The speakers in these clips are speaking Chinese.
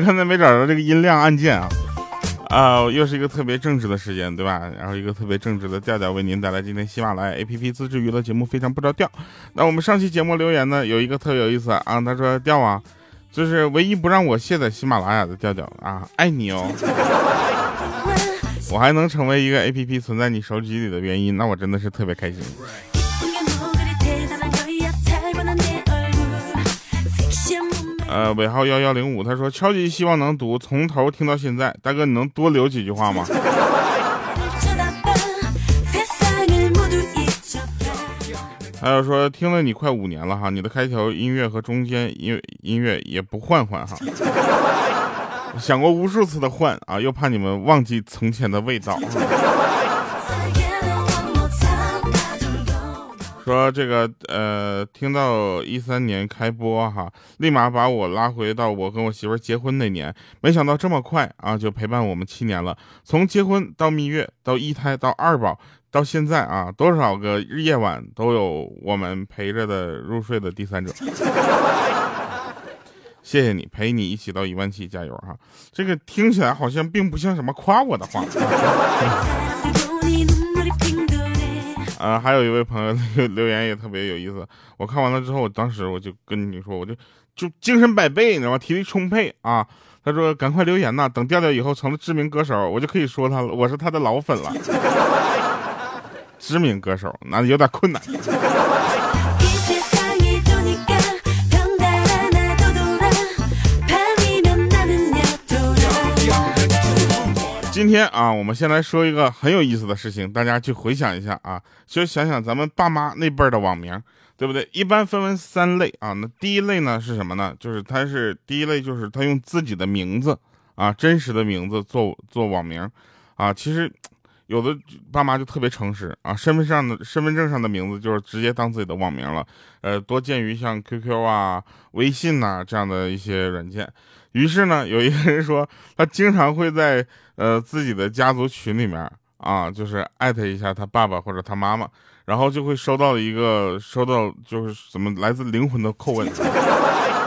刚才没找着这个音量按键啊。啊，又是一个特别正直的时间，对吧？然后一个特别正直的调调为您带来今天喜马拉雅 APP 自制娱乐节目，非常不着调。那我们上期节目留言呢，有一个特别有意思啊，他说调啊，就是唯一不让我卸载喜马拉雅的调调啊，爱你哦。我还能成为一个 APP 存在你手机里的原因，那我真的是特别开心。呃，尾号幺幺零五，他说超级希望能读从头听到现在，大哥你能多留几句话吗？还有说听了你快五年了哈，你的开头音乐和中间音音乐也不换换哈，想过无数次的换啊，又怕你们忘记从前的味道。说这个呃，听到一三年开播哈，立马把我拉回到我跟我媳妇结婚那年，没想到这么快啊，就陪伴我们七年了。从结婚到蜜月，到一胎，到二宝，到现在啊，多少个夜晚都有我们陪着的入睡的第三者。谢谢你，陪你一起到一万七，加油哈！这个听起来好像并不像什么夸我的话。啊，还有一位朋友 留留言也特别有意思。我看完了之后，我当时我就跟你说，我就就精神百倍，你知道吗？体力充沛啊！他说赶快留言呐，等调调以后成了知名歌手，我就可以说他了，我是他的老粉了。知名歌手那有点困难。今天啊，我们先来说一个很有意思的事情，大家去回想一下啊，就想想咱们爸妈那辈儿的网名，对不对？一般分为三类啊。那第一类呢是什么呢？就是他是第一类，就是他用自己的名字啊，真实的名字做做网名啊。其实有的爸妈就特别诚实啊，身份上的身份证上的名字就是直接当自己的网名了。呃，多见于像 QQ 啊、微信呐这样的一些软件。于是呢，有一个人说，他经常会在呃自己的家族群里面啊，就是艾特一下他爸爸或者他妈妈，然后就会收到一个收到就是怎么来自灵魂的叩问，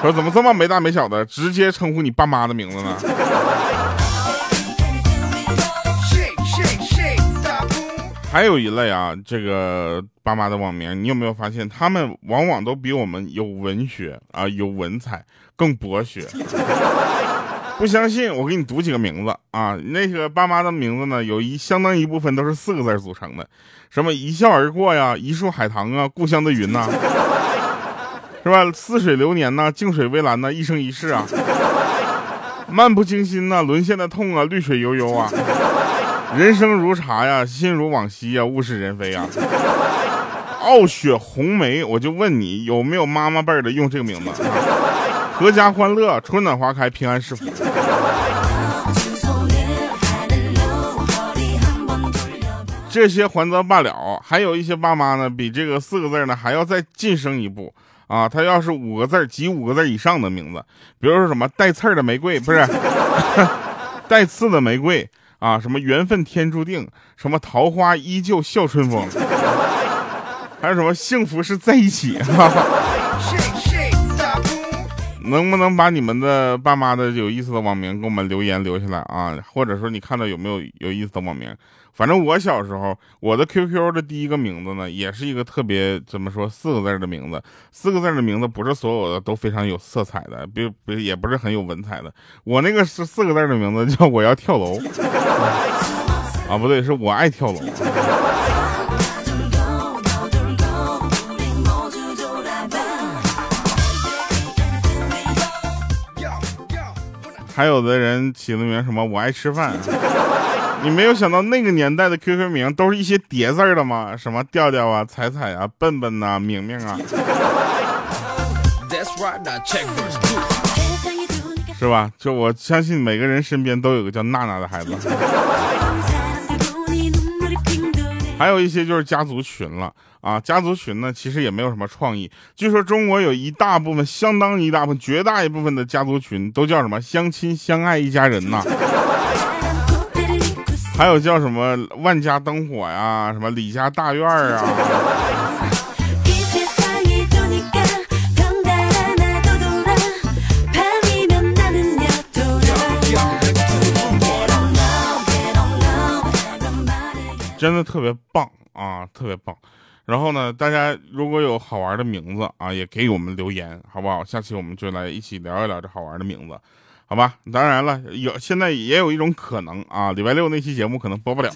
说怎么这么没大没小的，直接称呼你爸妈的名字呢？还有一类啊，这个爸妈的网名，你有没有发现，他们往往都比我们有文学啊，有文采，更博学。不相信，我给你读几个名字啊。那个爸妈的名字呢，有一相当一部分都是四个字组成的，什么一笑而过呀，一树海棠啊，故乡的云呐，是吧？似水流年呐，静水微澜呐，一生一世啊，漫不经心呐，沦陷的痛啊，绿水悠悠啊。人生如茶呀，心如往昔呀，物是人非呀。傲雪红梅，我就问你，有没有妈妈辈的用这个名字？阖家欢乐，春暖花开，平安是福。这些还则罢了，还有一些爸妈呢，比这个四个字呢还要再晋升一步啊！他要是五个字及五个字以上的名字，比如说什么带刺的玫瑰，不是 带刺的玫瑰。啊，什么缘分天注定，什么桃花依旧笑春风，还有什么幸福是在一起？能不能把你们的爸妈的有意思的网名给我们留言留下来啊？或者说你看到有没有有意思的网名？反正我小时候，我的 QQ 的第一个名字呢，也是一个特别怎么说四个字的名字。四个字的名字不是所有的都非常有色彩的，比比也不是很有文采的。我那个是四个字的名字，叫我要跳楼。啊，不对，是我爱跳楼。还有的人起了名什么我爱吃饭。你没有想到那个年代的 QQ 名都是一些叠字的吗？什么调调啊、彩彩啊、笨笨呐、明明啊，是吧？就我相信每个人身边都有个叫娜娜的孩子。还有一些就是家族群了啊，家族群呢其实也没有什么创意。据说中国有一大部分、相当一大部分、绝大一部分的家族群都叫什么相亲相爱一家人呐。还有叫什么万家灯火呀什么李家大院儿啊。真的特别棒啊特别棒。然后呢大家如果有好玩的名字啊也给我们留言好不好？下期我们就来一起聊一聊这好玩的名字。好吧？当然了，有现在也有一种可能啊，礼拜六那期节目可能播不了，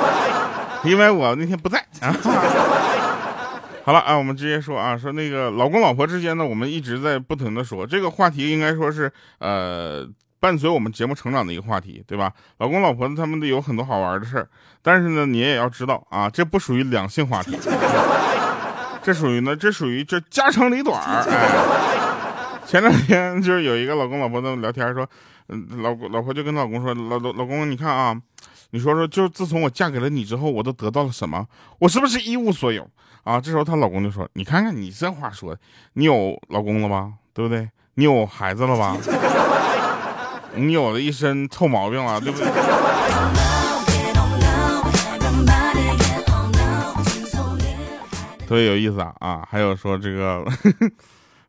因为我那天不在啊。好了啊，我们直接说啊，说那个老公老婆之间呢，我们一直在不停的说这个话题，应该说是呃。伴随我们节目成长的一个话题，对吧？老公老婆他们都有很多好玩的事儿，但是呢，你也要知道啊，这不属于两性话题，这属于呢，这属于这家长里短儿。哎，前两天就是有一个老公老婆在聊天，说，嗯，老老婆就跟老公说，老老老公，你看啊，你说说，就是自从我嫁给了你之后，我都得到了什么？我是不是一无所有啊？这时候她老公就说，你看看你这话说的，你有老公了吧？对不对？你有孩子了吧？你有了一身臭毛病了，对不对？特别有意思啊啊！还有说这个，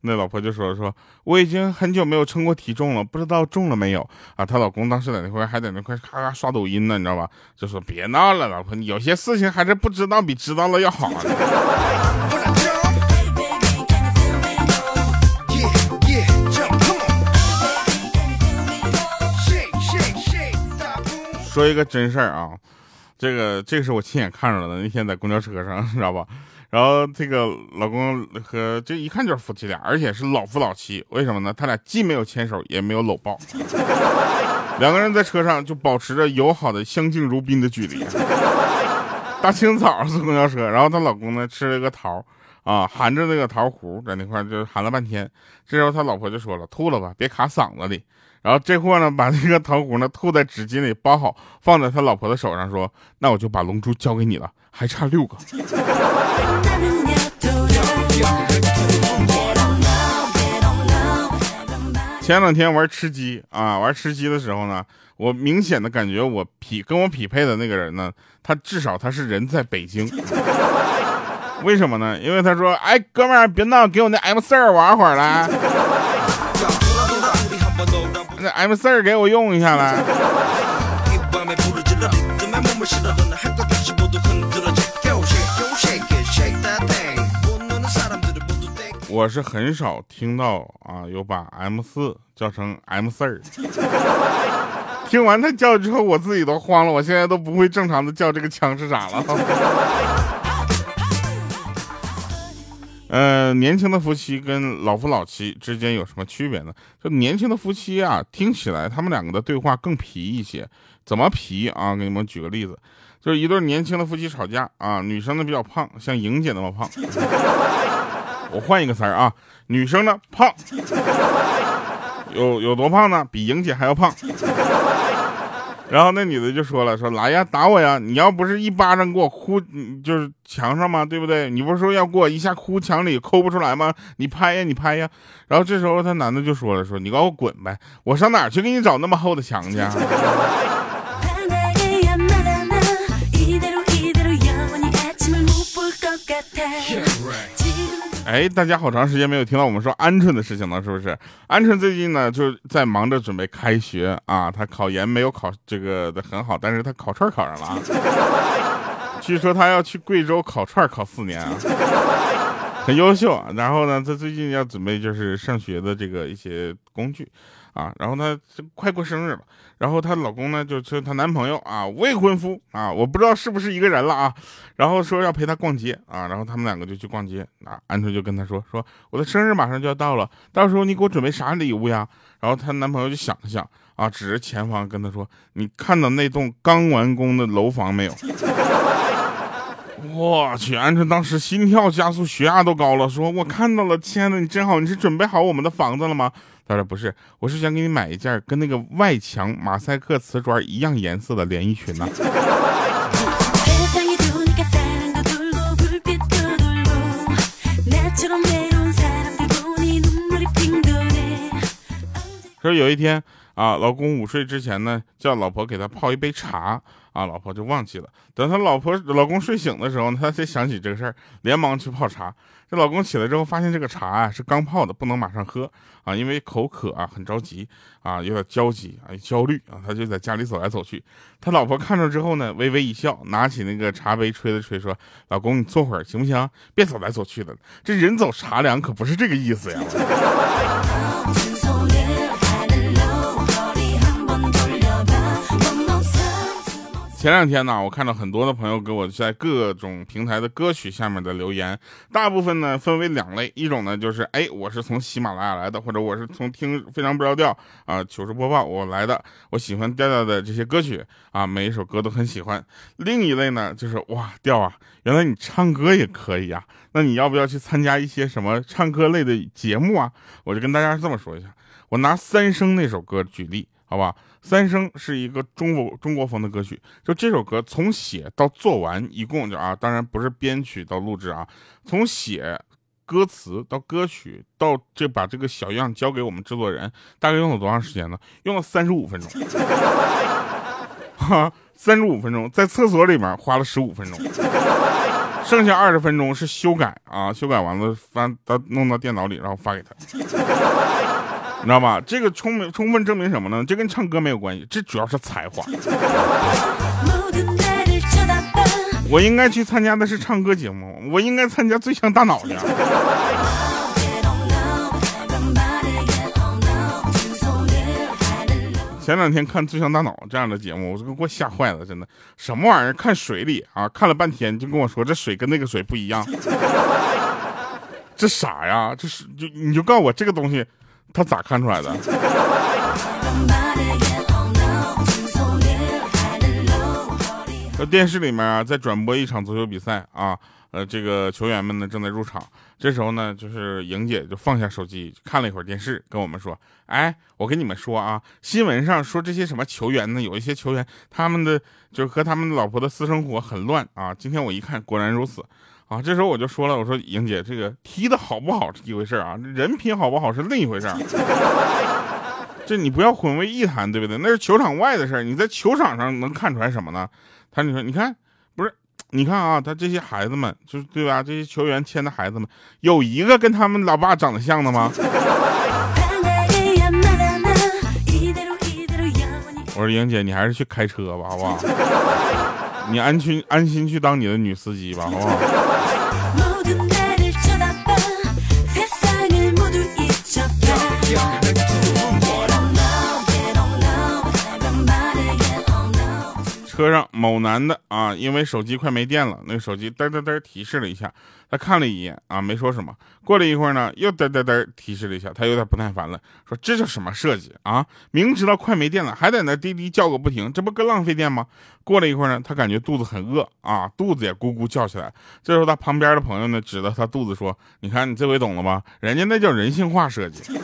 那老婆就说说，我已经很久没有称过体重了，不知道重了没有啊？她老公当时在那块还在那块咔咔刷抖音呢，你知道吧？就说别闹了，老婆，有些事情还是不知道比知道了要好。说一个真事儿啊，这个这个是我亲眼看着的。那天在公交车上，知道吧？然后这个老公和这一看就是夫妻俩，而且是老夫老妻。为什么呢？他俩既没有牵手，也没有搂抱，两个人在车上就保持着友好的相敬如宾的距离。大清早坐公交车，然后她老公呢吃了个桃啊，含着那个桃核在那块就含了半天。这时候他老婆就说了：“吐了吧，别卡嗓子里。”然后这货呢，把那个桃核呢吐在纸巾里包好，放在他老婆的手上，说：“那我就把龙珠交给你了，还差六个。”前两天玩吃鸡啊，玩吃鸡的时候呢，我明显的感觉我匹跟我匹配的那个人呢，他至少他是人在北京。为什么呢？因为他说：“哎，哥们儿，别闹，给我那 M 四玩会儿来。”那 M 四给我用一下来。我是很少听到啊，有把 M 四叫成 M 四听完他叫之后，我自己都慌了，我现在都不会正常的叫这个枪是啥了。呃，年轻的夫妻跟老夫老妻之间有什么区别呢？就年轻的夫妻啊，听起来他们两个的对话更皮一些。怎么皮啊？给你们举个例子，就是一对年轻的夫妻吵架啊，女生呢比较胖，像莹姐那么胖。我换一个词儿啊，女生呢胖，有有多胖呢？比莹姐还要胖。然后那女的就说了：“说来呀，打我呀！你要不是一巴掌给我呼，就是墙上嘛，对不对？你不是说要给我一下呼墙里抠不出来吗？你拍呀，你拍呀！”然后这时候他男的就说了：“说你给我滚呗，我上哪去给你找那么厚的墙去？”哎，大家好长时间没有听到我们说鹌鹑的事情了，是不是？鹌鹑最近呢，就在忙着准备开学啊。他考研没有考这个的很好，但是他烤串考上了啊。据说他要去贵州烤串考四年啊，很优秀。然后呢，他最近要准备就是上学的这个一些工具。啊，然后她快过生日了，然后她老公呢，就是她男朋友啊，未婚夫啊，我不知道是不是一个人了啊，然后说要陪她逛街啊，然后他们两个就去逛街啊，鹌鹑就跟她说说我的生日马上就要到了，到时候你给我准备啥礼物呀？然后她男朋友就想了想啊，指着前方跟她说，你看到那栋刚完工的楼房没有？我去，鹌鹑当时心跳加速，血压都高了，说我看到了，亲爱的，你真好，你是准备好我们的房子了吗？他说不是，我是想给你买一件跟那个外墙马赛克瓷砖一样颜色的连衣裙呢。说有一天啊，老公午睡之前呢，叫老婆给他泡一杯茶。啊，老婆就忘记了。等他老婆老公睡醒的时候呢，他才想起这个事儿，连忙去泡茶。这老公起来之后，发现这个茶啊是刚泡的，不能马上喝啊，因为口渴啊，很着急啊，有点焦急啊，焦虑啊，他就在家里走来走去。他老婆看着之后呢，微微一笑，拿起那个茶杯吹了吹，说：“老公，你坐会儿行不行？别走来走去的，这人走茶凉，可不是这个意思呀。”前两天呢，我看到很多的朋友给我在各种平台的歌曲下面的留言，大部分呢分为两类，一种呢就是哎，我是从喜马拉雅来的，或者我是从听非常不着调啊糗事播报我来的，我喜欢调调的这些歌曲啊，每一首歌都很喜欢。另一类呢就是哇调啊，原来你唱歌也可以啊，那你要不要去参加一些什么唱歌类的节目啊？我就跟大家这么说一下，我拿《三生》那首歌举例。好吧，三生是一个中国中国风的歌曲。就这首歌从写到做完，一共就啊，当然不是编曲到录制啊，从写歌词到歌曲到这把这个小样交给我们制作人，大概用了多长时间呢？用了三十五分钟。哈，三十五分钟，在厕所里面花了十五分钟，剩下二十分钟是修改啊，修改完了发到弄到电脑里，然后发给他。你知道吧？这个充明充分证明什么呢？这跟唱歌没有关系，这主要是才华。我应该去参加的是唱歌节目，我应该参加《最强大脑》的。前两天看《最强大脑》这样的节目，我这给我吓坏了，真的，什么玩意儿？看水里啊，看了半天就跟我说这水跟那个水不一样，这啥呀？这是就你就告诉我这个东西。他咋看出来的？这电视里面啊，在转播一场足球比赛啊，呃，这个球员们呢正在入场。这时候呢，就是莹姐就放下手机，看了一会儿电视，跟我们说：“哎，我跟你们说啊，新闻上说这些什么球员呢，有一些球员他们的就是和他们老婆的私生活很乱啊。今天我一看，果然如此。”啊，这时候我就说了，我说莹姐，这个踢的好不好是一回事啊，人品好不好是另一回事 这你不要混为一谈，对不对？那是球场外的事儿，你在球场上能看出来什么呢？他你说，你看，你看啊，他这些孩子们，就是对吧？这些球员签的孩子们，有一个跟他们老爸长得像的吗？我说莹姐，你还是去开车吧，好不好？你安心安心去当你的女司机吧，好不好？车上某男的啊，因为手机快没电了，那个手机嘚嘚嘚提示了一下，他看了一眼啊，没说什么。过了一会儿呢，又嘚嘚嘚提示了一下，他有点不耐烦了，说这叫什么设计啊？明知道快没电了，还在那滴滴叫个不停，这不更浪费电吗？过了一会儿呢，他感觉肚子很饿啊，肚子也咕咕叫起来。这时候他旁边的朋友呢，指着他肚子说：“你看你这回懂了吧？人家那叫人性化设计。”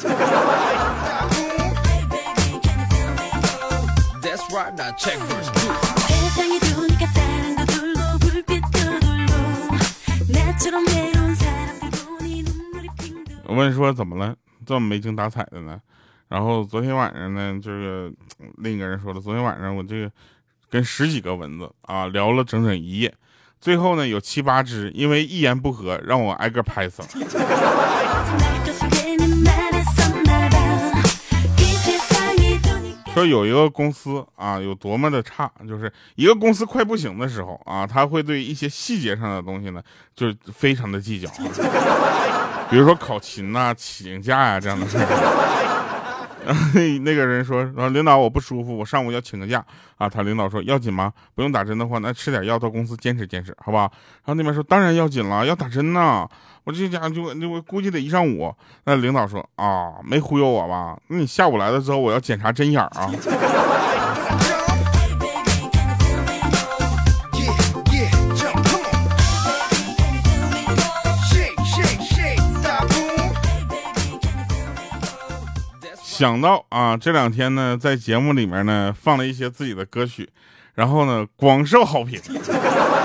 我问说怎么了，这么没精打采的呢？然后昨天晚上呢，这个另一个人说了，昨天晚上我这个跟十几个蚊子啊聊了整整一夜，最后呢有七八只因为一言不合让我挨个拍死了。说有一个公司啊，有多么的差，就是一个公司快不行的时候啊，他会对一些细节上的东西呢，就是非常的计较，比如说考勤呐、请假呀这样的事儿。那个人说：“然后领导我不舒服，我上午要请个假啊。”他领导说：“要紧吗？不用打针的话，那吃点药到公司坚持坚持，好吧？”然后那边说：“当然要紧了，要打针呢。”我这家就就我估计得一上午。那领导说：“啊，没忽悠我吧？那你下午来了之后，我要检查针眼啊。”想到啊，这两天呢，在节目里面呢放了一些自己的歌曲，然后呢广受好评。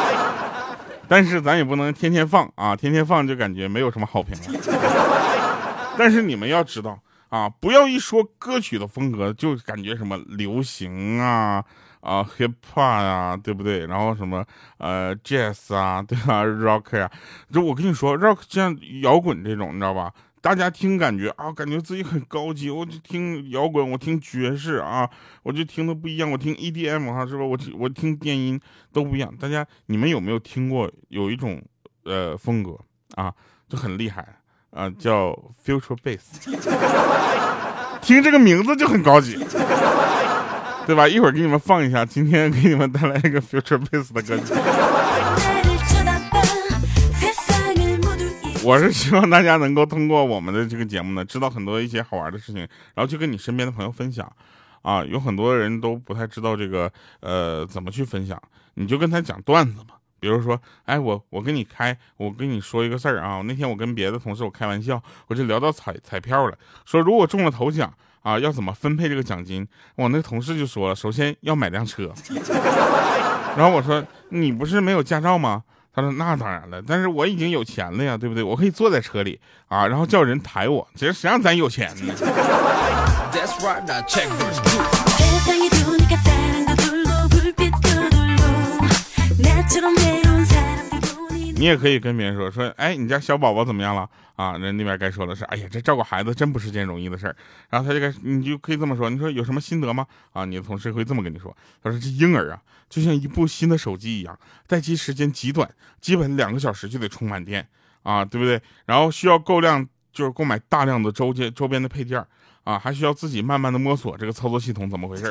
但是咱也不能天天放啊，天天放就感觉没有什么好评了。但是你们要知道啊，不要一说歌曲的风格就感觉什么流行啊啊，hip hop 呀，对不对？然后什么呃，jazz 啊，对吧？rock 呀，就我跟你说，rock 像摇滚这种，你知道吧？大家听感觉啊，感觉自己很高级。我就听摇滚，我听爵士啊，我就听的不一样。我听 EDM 哈，是吧？我我听电音都不一样。大家你们有没有听过有一种呃风格啊，就很厉害啊，叫 future bass。听这个名字就很高级。对吧？一会儿给你们放一下，今天给你们带来一个 Future Bass 的歌曲。我是希望大家能够通过我们的这个节目呢，知道很多一些好玩的事情，然后去跟你身边的朋友分享。啊，有很多人都不太知道这个，呃，怎么去分享，你就跟他讲段子嘛。比如说，哎，我我跟你开，我跟你说一个事儿啊。那天我跟别的同事我开玩笑，我就聊到彩彩票了，说如果中了头奖。啊，要怎么分配这个奖金？我那同事就说了，首先要买辆车。然后我说，你不是没有驾照吗？他说，那当然了，但是我已经有钱了呀，对不对？我可以坐在车里啊，然后叫人抬我。其实谁让咱有钱呢？你也可以跟别人说说，哎，你家小宝宝怎么样了啊？人那边该说的是，哎呀，这照顾孩子真不是件容易的事儿。然后他就该，你就可以这么说，你说有什么心得吗？啊，你的同事会这么跟你说，他说这婴儿啊，就像一部新的手机一样，待机时间极短，基本两个小时就得充满电啊，对不对？然后需要够量，就是购买大量的周边周边的配件啊，还需要自己慢慢的摸索这个操作系统怎么回事。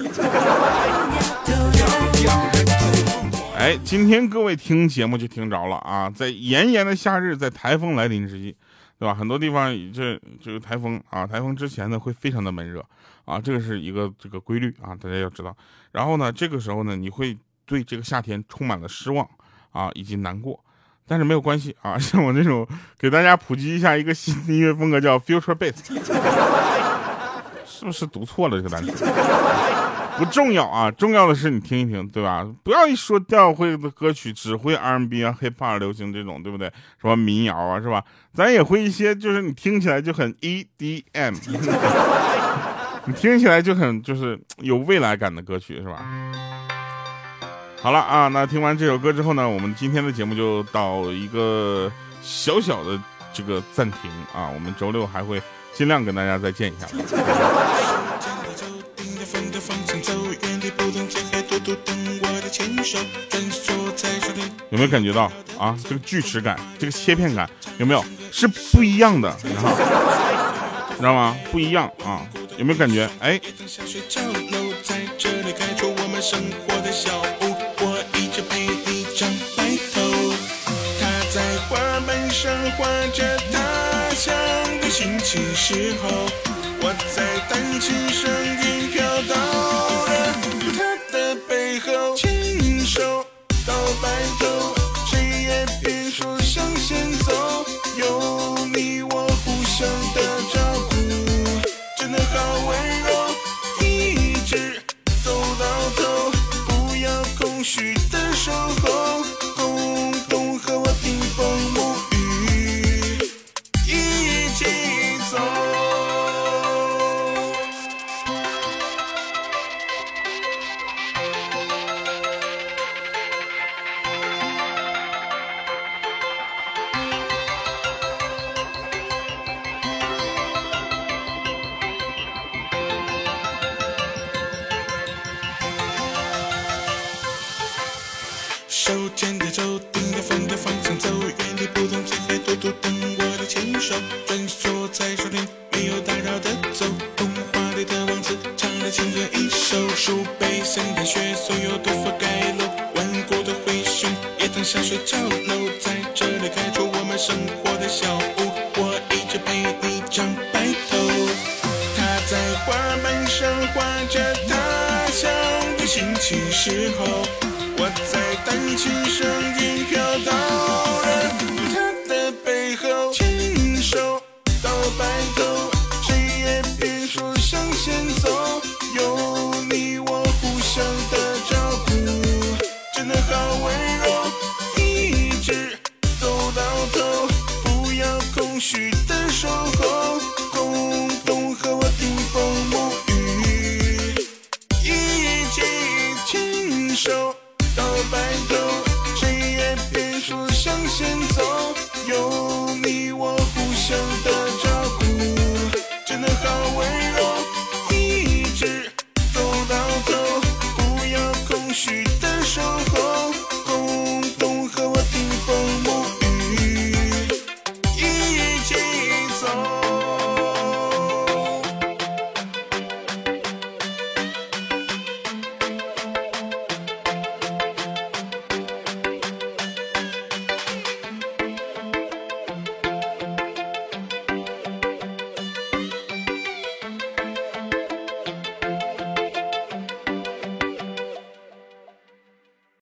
哎，今天各位听节目就听着了啊！在炎炎的夏日，在台风来临之际，对吧？很多地方这这个台风啊，台风之前呢会非常的闷热啊，这个是一个这个规律啊，大家要知道。然后呢，这个时候呢，你会对这个夏天充满了失望啊，以及难过。但是没有关系啊，像我这种给大家普及一下一个新的音乐风格，叫 Future Bass，是不是读错了这个单词？不重要啊，重要的是你听一听，对吧？不要一说调会的歌曲，只会 R&B 啊、hiphop 流行这种，对不对？什么民谣啊，是吧？咱也会一些，就是你听起来就很 EDM，你听起来就很就是有未来感的歌曲，是吧？好了啊，那听完这首歌之后呢，我们今天的节目就到一个小小的这个暂停啊，我们周六还会尽量跟大家再见一下。有没有感觉到啊？这个锯齿感，这个切片感，有没有？是不一样的，知道知道吗？不一样啊！有没有感觉？哎。我在弹琴，声音飘到前走，牵着手，顶着风的方向走，原地不动，只是独独等我的牵手。穿梭在树林，没有打扰的走。童话里的王子唱了情歌一首，树背上的雪，所有都覆盖了。顽固的灰熊也曾下水觉楼，在这里开出我们生活的小屋，我一直陪你长白头。他在花瓣上画着他想的心情时候。在单亲声音飘到他的背后，牵手到白头，谁也别说向前走。